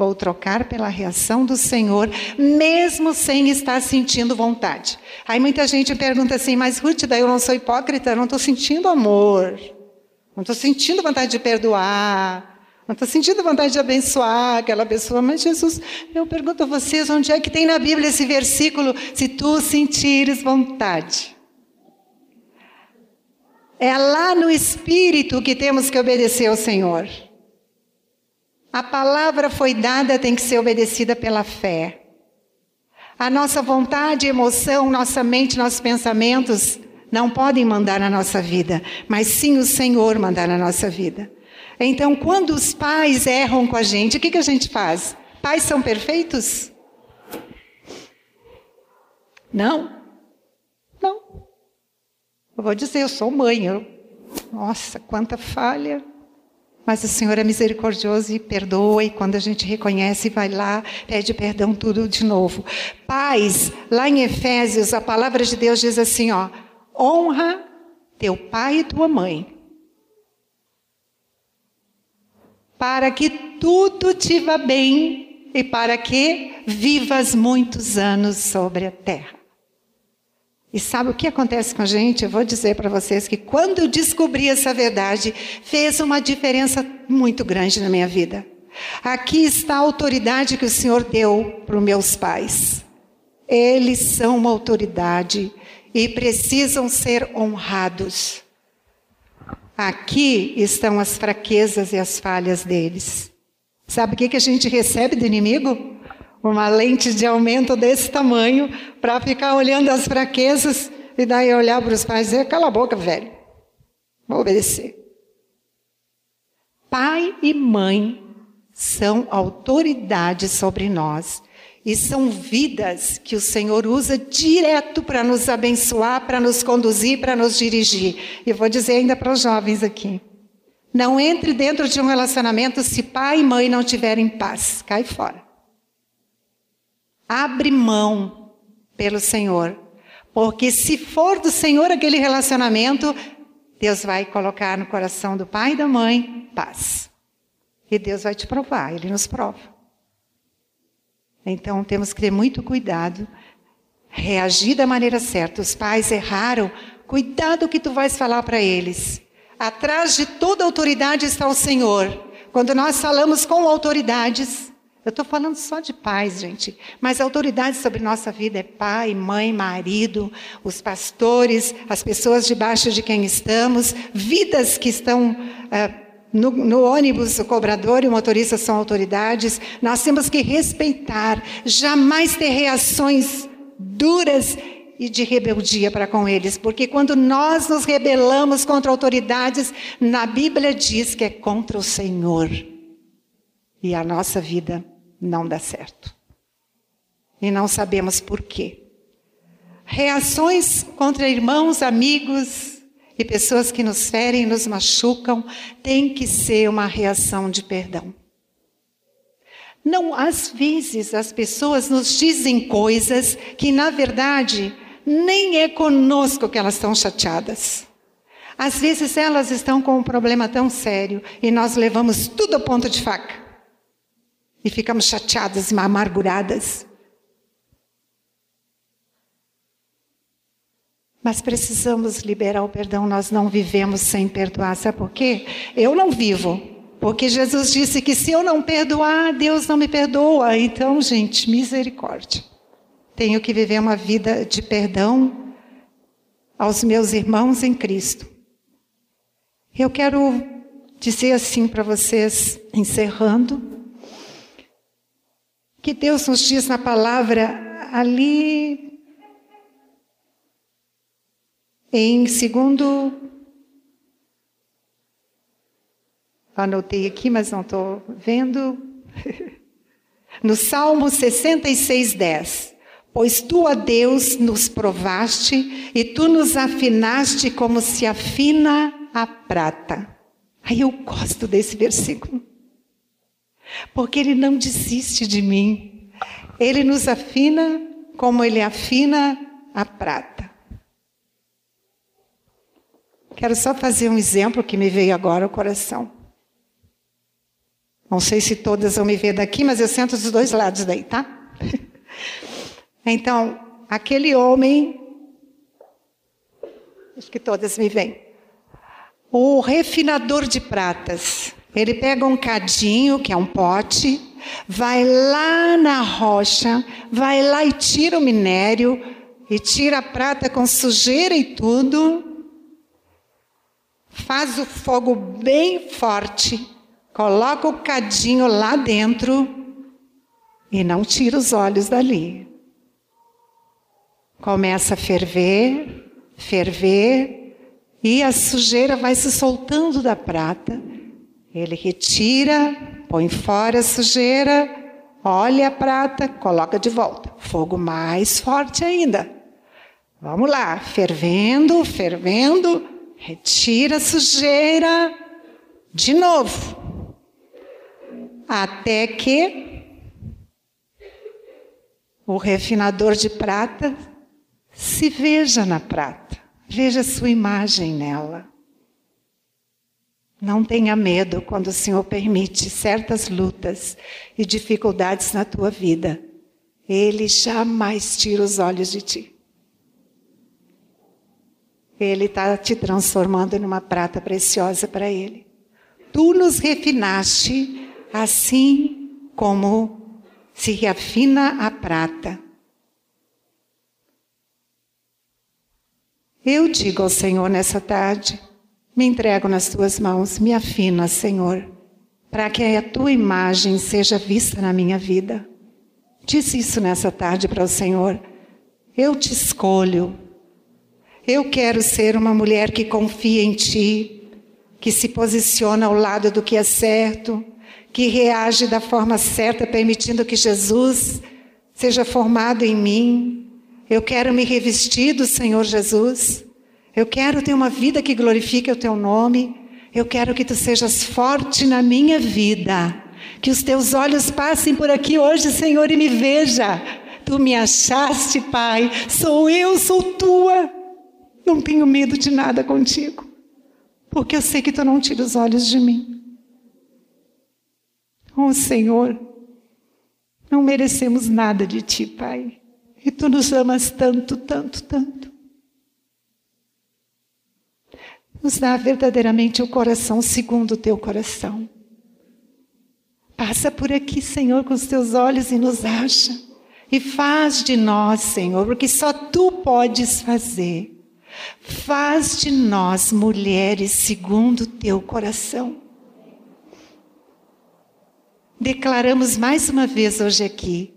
Vou trocar pela reação do Senhor, mesmo sem estar sentindo vontade. Aí muita gente pergunta assim, mas Ruth, daí eu não sou hipócrita, eu não estou sentindo amor. Não estou sentindo vontade de perdoar. Não estou sentindo vontade de abençoar aquela pessoa, mas Jesus, eu pergunto a vocês onde é que tem na Bíblia esse versículo? Se tu sentires vontade. É lá no Espírito que temos que obedecer ao Senhor. A palavra foi dada, tem que ser obedecida pela fé. A nossa vontade, emoção, nossa mente, nossos pensamentos não podem mandar na nossa vida, mas sim o Senhor mandar na nossa vida. Então, quando os pais erram com a gente, o que, que a gente faz? Pais são perfeitos? Não. Não. Eu vou dizer, eu sou mãe. Eu, nossa, quanta falha. Mas o Senhor é misericordioso e perdoa, e quando a gente reconhece, vai lá, pede perdão tudo de novo. Pais, lá em Efésios, a palavra de Deus diz assim: ó, honra teu pai e tua mãe, para que tudo te vá bem e para que vivas muitos anos sobre a terra. E sabe o que acontece com a gente? Eu vou dizer para vocês que quando eu descobri essa verdade, fez uma diferença muito grande na minha vida. Aqui está a autoridade que o Senhor deu para os meus pais. Eles são uma autoridade e precisam ser honrados. Aqui estão as fraquezas e as falhas deles. Sabe o que, que a gente recebe do inimigo? Uma lente de aumento desse tamanho para ficar olhando as fraquezas e daí olhar para os pais e dizer: cala a boca, velho. Vou obedecer. Pai e mãe são autoridade sobre nós e são vidas que o Senhor usa direto para nos abençoar, para nos conduzir, para nos dirigir. E vou dizer ainda para os jovens aqui: não entre dentro de um relacionamento se pai e mãe não tiverem paz. Cai fora. Abre mão pelo Senhor. Porque se for do Senhor aquele relacionamento, Deus vai colocar no coração do pai e da mãe paz. E Deus vai te provar, Ele nos prova. Então temos que ter muito cuidado, reagir da maneira certa. Os pais erraram, cuidado que tu vais falar para eles. Atrás de toda autoridade está o Senhor. Quando nós falamos com autoridades, eu estou falando só de pais, gente, mas autoridades sobre nossa vida é pai, mãe, marido, os pastores, as pessoas debaixo de quem estamos, vidas que estão. Uh, no, no, ônibus, o cobrador e o motorista são autoridades. Nós temos que respeitar, jamais ter reações duras e de rebeldia para com eles, porque quando nós nos rebelamos contra autoridades, na Bíblia diz que é contra o Senhor. E a nossa vida não dá certo. E não sabemos por quê. Reações contra irmãos, amigos, e pessoas que nos ferem, nos machucam, tem que ser uma reação de perdão. Não, às vezes as pessoas nos dizem coisas que na verdade nem é conosco que elas estão chateadas. Às vezes elas estão com um problema tão sério e nós levamos tudo a ponto de faca. E ficamos chateadas e amarguradas. Mas precisamos liberar o perdão, nós não vivemos sem perdoar. Sabe por quê? Eu não vivo. Porque Jesus disse que se eu não perdoar, Deus não me perdoa. Então, gente, misericórdia. Tenho que viver uma vida de perdão aos meus irmãos em Cristo. Eu quero dizer assim para vocês, encerrando, que Deus nos diz na palavra ali Em segundo. Anotei aqui, mas não estou vendo. No Salmo 66, 10. Pois tu, ó Deus, nos provaste e tu nos afinaste como se afina a prata. Aí eu gosto desse versículo. Porque ele não desiste de mim. Ele nos afina como ele afina a prata. Quero só fazer um exemplo que me veio agora ao coração. Não sei se todas vão me ver daqui, mas eu sento dos dois lados daí, tá? Então, aquele homem, acho que todas me veem. O refinador de pratas. Ele pega um cadinho, que é um pote, vai lá na rocha, vai lá e tira o minério, e tira a prata com sujeira e tudo, faz o fogo bem forte, coloca o cadinho lá dentro e não tira os olhos dali. Começa a ferver, ferver, e a sujeira vai se soltando da prata. Ele retira, põe fora a sujeira, olha a prata, coloca de volta. Fogo mais forte ainda. Vamos lá, fervendo, fervendo, Retira a sujeira de novo. Até que o refinador de prata se veja na prata. Veja sua imagem nela. Não tenha medo quando o Senhor permite certas lutas e dificuldades na tua vida. Ele jamais tira os olhos de ti. Ele está te transformando numa prata preciosa para Ele. Tu nos refinaste assim como se reafina a prata. Eu digo ao Senhor nessa tarde, me entrego nas tuas mãos, me afina, Senhor, para que a tua imagem seja vista na minha vida. Diz isso nessa tarde para o Senhor. Eu te escolho, eu quero ser uma mulher que confia em Ti, que se posiciona ao lado do que é certo, que reage da forma certa, permitindo que Jesus seja formado em mim. Eu quero me revestir do Senhor Jesus. Eu quero ter uma vida que glorifique o Teu nome. Eu quero que Tu sejas forte na minha vida. Que os Teus olhos passem por aqui hoje, Senhor, e me veja. Tu me achaste, Pai. Sou eu, sou Tua. Não tenho medo de nada contigo, porque eu sei que tu não tira os olhos de mim. Oh Senhor, não merecemos nada de ti, Pai, e tu nos amas tanto, tanto, tanto. Nos dá verdadeiramente o coração segundo o teu coração. Passa por aqui, Senhor, com os teus olhos e nos acha. E faz de nós, Senhor, porque só tu podes fazer. Faz de nós mulheres segundo o teu coração. Declaramos mais uma vez hoje aqui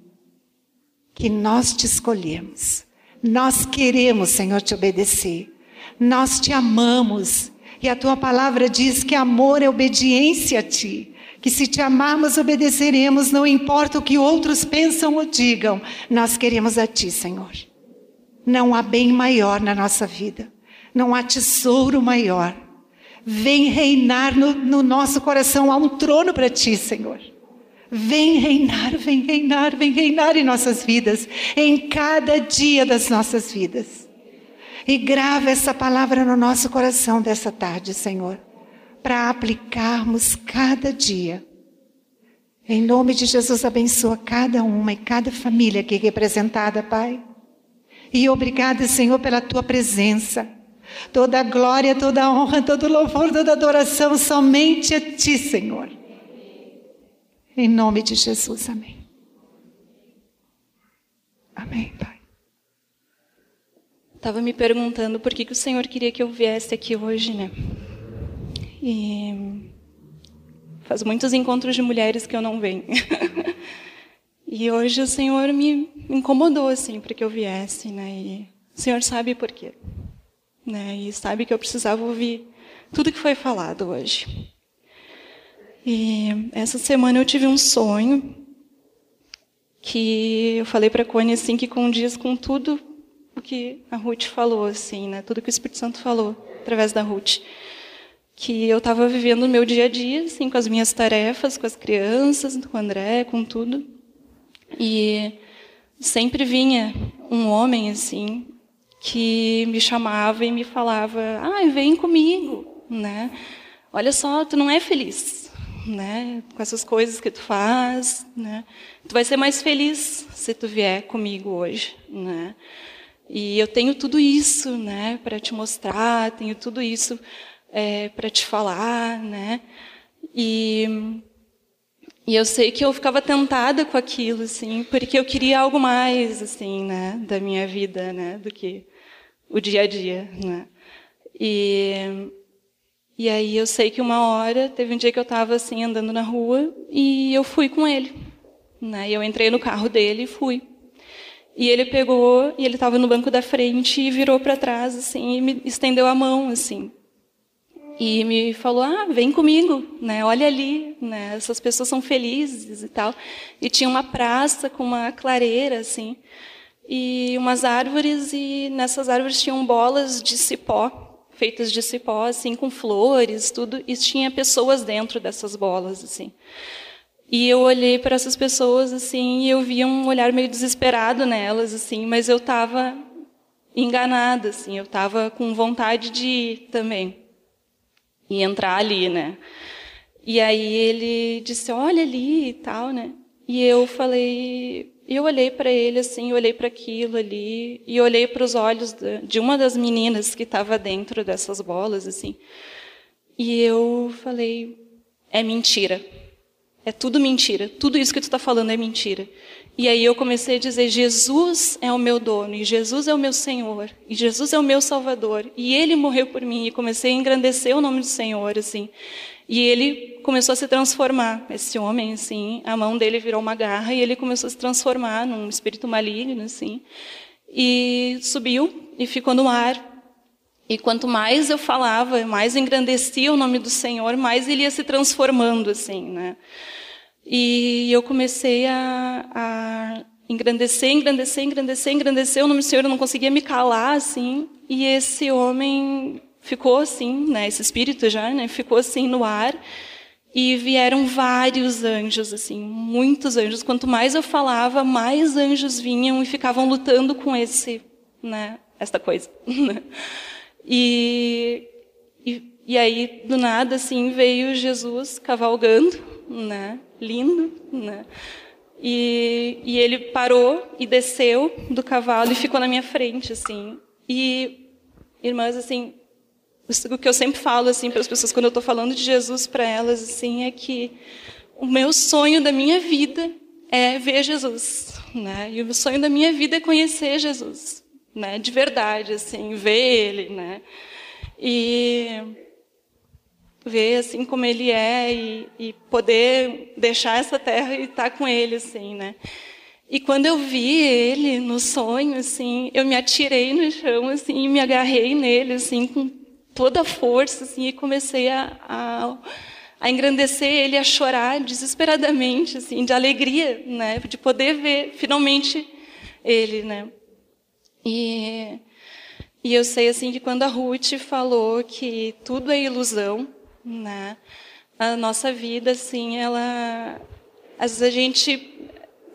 que nós te escolhemos. Nós queremos, Senhor, te obedecer. Nós te amamos. E a tua palavra diz que amor é obediência a ti que se te amarmos, obedeceremos, não importa o que outros pensam ou digam, nós queremos a ti, Senhor. Não há bem maior na nossa vida, não há tesouro maior. Vem reinar no, no nosso coração, há um trono para ti, Senhor. Vem reinar, vem reinar, vem reinar em nossas vidas, em cada dia das nossas vidas. E grava essa palavra no nosso coração dessa tarde, Senhor para aplicarmos cada dia. Em nome de Jesus, abençoa cada uma e cada família aqui representada, Pai. E obrigada, Senhor, pela tua presença. Toda a glória, toda a honra, todo o louvor, toda a adoração somente a ti, Senhor. Em nome de Jesus, amém. Amém, Pai. Estava me perguntando por que, que o Senhor queria que eu viesse aqui hoje, né? E faz muitos encontros de mulheres que eu não venho. e hoje o Senhor me incomodou assim para que eu viesse, né? E o Senhor sabe por quê, né? E sabe que eu precisava ouvir tudo que foi falado hoje. E essa semana eu tive um sonho que eu falei para a Cone assim que condiz com tudo que a Ruth falou assim, né? Tudo que o Espírito Santo falou através da Ruth que eu estava vivendo o meu dia a dia, assim, com as minhas tarefas, com as crianças, com o André, com tudo. E sempre vinha um homem, assim, que me chamava e me falava: "Ah, vem comigo", né? Olha só, tu não é feliz, né? Com essas coisas que tu faz, né? Tu vai ser mais feliz se tu vier comigo hoje, né? E eu tenho tudo isso, né, para te mostrar, tenho tudo isso é, para te falar, né? E, e eu sei que eu ficava tentada com aquilo, assim, porque eu queria algo mais, assim, né, da minha vida, né, do que o dia a dia, né? E e aí eu sei que uma hora teve um dia que eu estava assim andando na rua e eu fui com ele, né? Eu entrei no carro dele e fui. E ele pegou e ele estava no banco da frente e virou para trás assim e me estendeu a mão assim e me falou: "Ah, vem comigo, né? Olha ali, né? Essas pessoas são felizes e tal". E tinha uma praça com uma clareira assim, e umas árvores e nessas árvores tinham bolas de cipó, feitas de cipó assim com flores, tudo, e tinha pessoas dentro dessas bolas assim. E eu olhei para essas pessoas assim, e eu via um olhar meio desesperado nelas assim, mas eu estava enganada assim, eu estava com vontade de ir também e entrar ali, né? E aí ele disse, olha ali e tal, né? E eu falei, eu olhei para ele assim, olhei para aquilo ali e olhei para os olhos de uma das meninas que estava dentro dessas bolas assim. E eu falei, é mentira. É tudo mentira. Tudo isso que tu está falando é mentira. E aí eu comecei a dizer: Jesus é o meu dono, e Jesus é o meu Senhor, e Jesus é o meu Salvador, e Ele morreu por mim. E comecei a engrandecer o nome do Senhor, assim. E ele começou a se transformar, esse homem, assim. A mão dele virou uma garra e ele começou a se transformar num espírito maligno, assim. E subiu e ficou no ar. E quanto mais eu falava, mais engrandecia o nome do Senhor, mais ele ia se transformando, assim, né? E eu comecei a, a engrandecer, engrandecer, engrandecer, engrandecer. O nome do Senhor eu não conseguia me calar, assim. E esse homem ficou assim, né? Esse espírito já, né? Ficou assim no ar. E vieram vários anjos, assim, muitos anjos. Quanto mais eu falava, mais anjos vinham e ficavam lutando com esse, né? Esta coisa. E, e, e aí, do nada, assim, veio Jesus cavalgando, né? lindo, né? E, e ele parou e desceu do cavalo e ficou na minha frente, assim. E, irmãs, assim, o que eu sempre falo assim para as pessoas quando eu estou falando de Jesus para elas assim é que o meu sonho da minha vida é ver Jesus, né? E o sonho da minha vida é conhecer Jesus, né? De verdade, assim, ver Ele, né? E ver assim como Ele é e, e poder deixar essa terra e estar com Ele, assim, né? E quando eu vi Ele no sonho, assim, eu me atirei no chão, assim, e me agarrei nele, assim, com toda a força, assim, e comecei a, a a engrandecer ele, a chorar desesperadamente, assim, de alegria, né, de poder ver finalmente ele, né. E, e eu sei assim que quando a Ruth falou que tudo é ilusão, né, a nossa vida, assim, ela, às vezes a gente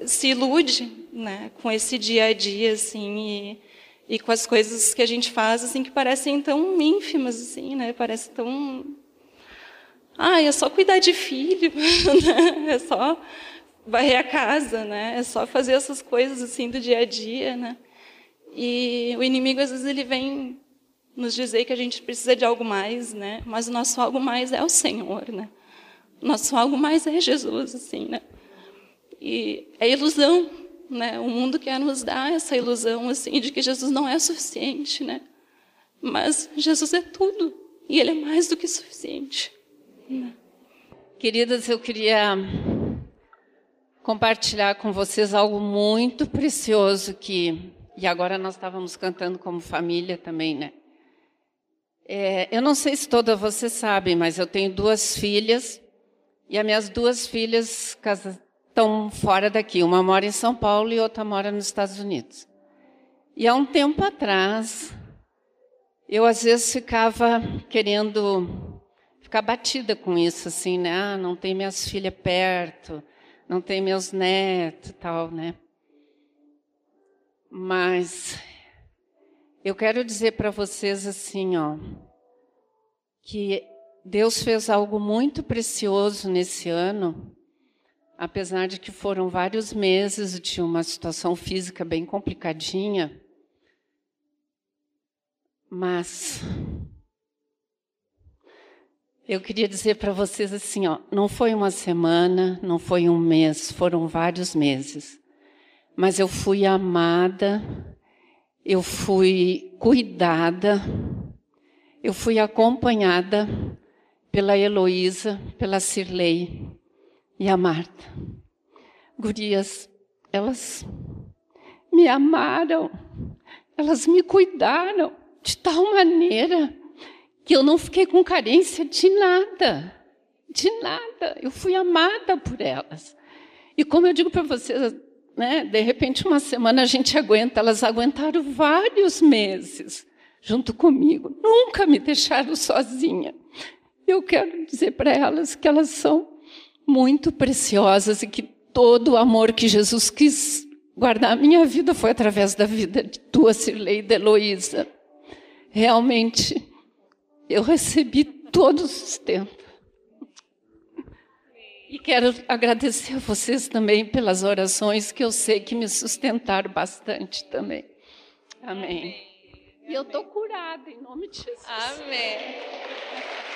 se ilude, né, com esse dia a dia, assim, e, e com as coisas que a gente faz, assim, que parecem tão ínfimas, assim, né, parece tão ah, é só cuidar de filho, né? é só varrer a casa, né? É só fazer essas coisas assim do dia a dia, né? E o inimigo às vezes ele vem nos dizer que a gente precisa de algo mais, né? Mas o nosso algo mais é o Senhor, né? O nosso algo mais é Jesus, assim, né? E é ilusão, né? O mundo quer nos dar essa ilusão, assim, de que Jesus não é suficiente, né? Mas Jesus é tudo e Ele é mais do que suficiente. Queridas, eu queria compartilhar com vocês algo muito precioso que e agora nós estávamos cantando como família também, né? É, eu não sei se todas vocês sabem, mas eu tenho duas filhas e as minhas duas filhas estão fora daqui. Uma mora em São Paulo e outra mora nos Estados Unidos. E há um tempo atrás, eu às vezes ficava querendo ficar batida com isso, assim, né? Ah, não tem minhas filhas perto, não tem meus netos, tal, né? Mas eu quero dizer para vocês assim, ó, que Deus fez algo muito precioso nesse ano, apesar de que foram vários meses de uma situação física bem complicadinha, mas eu queria dizer para vocês assim, ó, não foi uma semana, não foi um mês, foram vários meses. Mas eu fui amada, eu fui cuidada, eu fui acompanhada pela Heloísa, pela Cirlei e a Marta. Gurias, elas me amaram, elas me cuidaram de tal maneira que eu não fiquei com carência de nada, de nada. Eu fui amada por elas. E como eu digo para vocês, né, de repente uma semana a gente aguenta, elas aguentaram vários meses junto comigo, nunca me deixaram sozinha. Eu quero dizer para elas que elas são muito preciosas e que todo o amor que Jesus quis guardar a minha vida foi através da vida de tua Cirlei e de Heloísa. Realmente, eu recebi todo o sustento. E quero agradecer a vocês também pelas orações que eu sei que me sustentaram bastante também. Amém. Amém. E eu estou curada em nome de Jesus. Amém.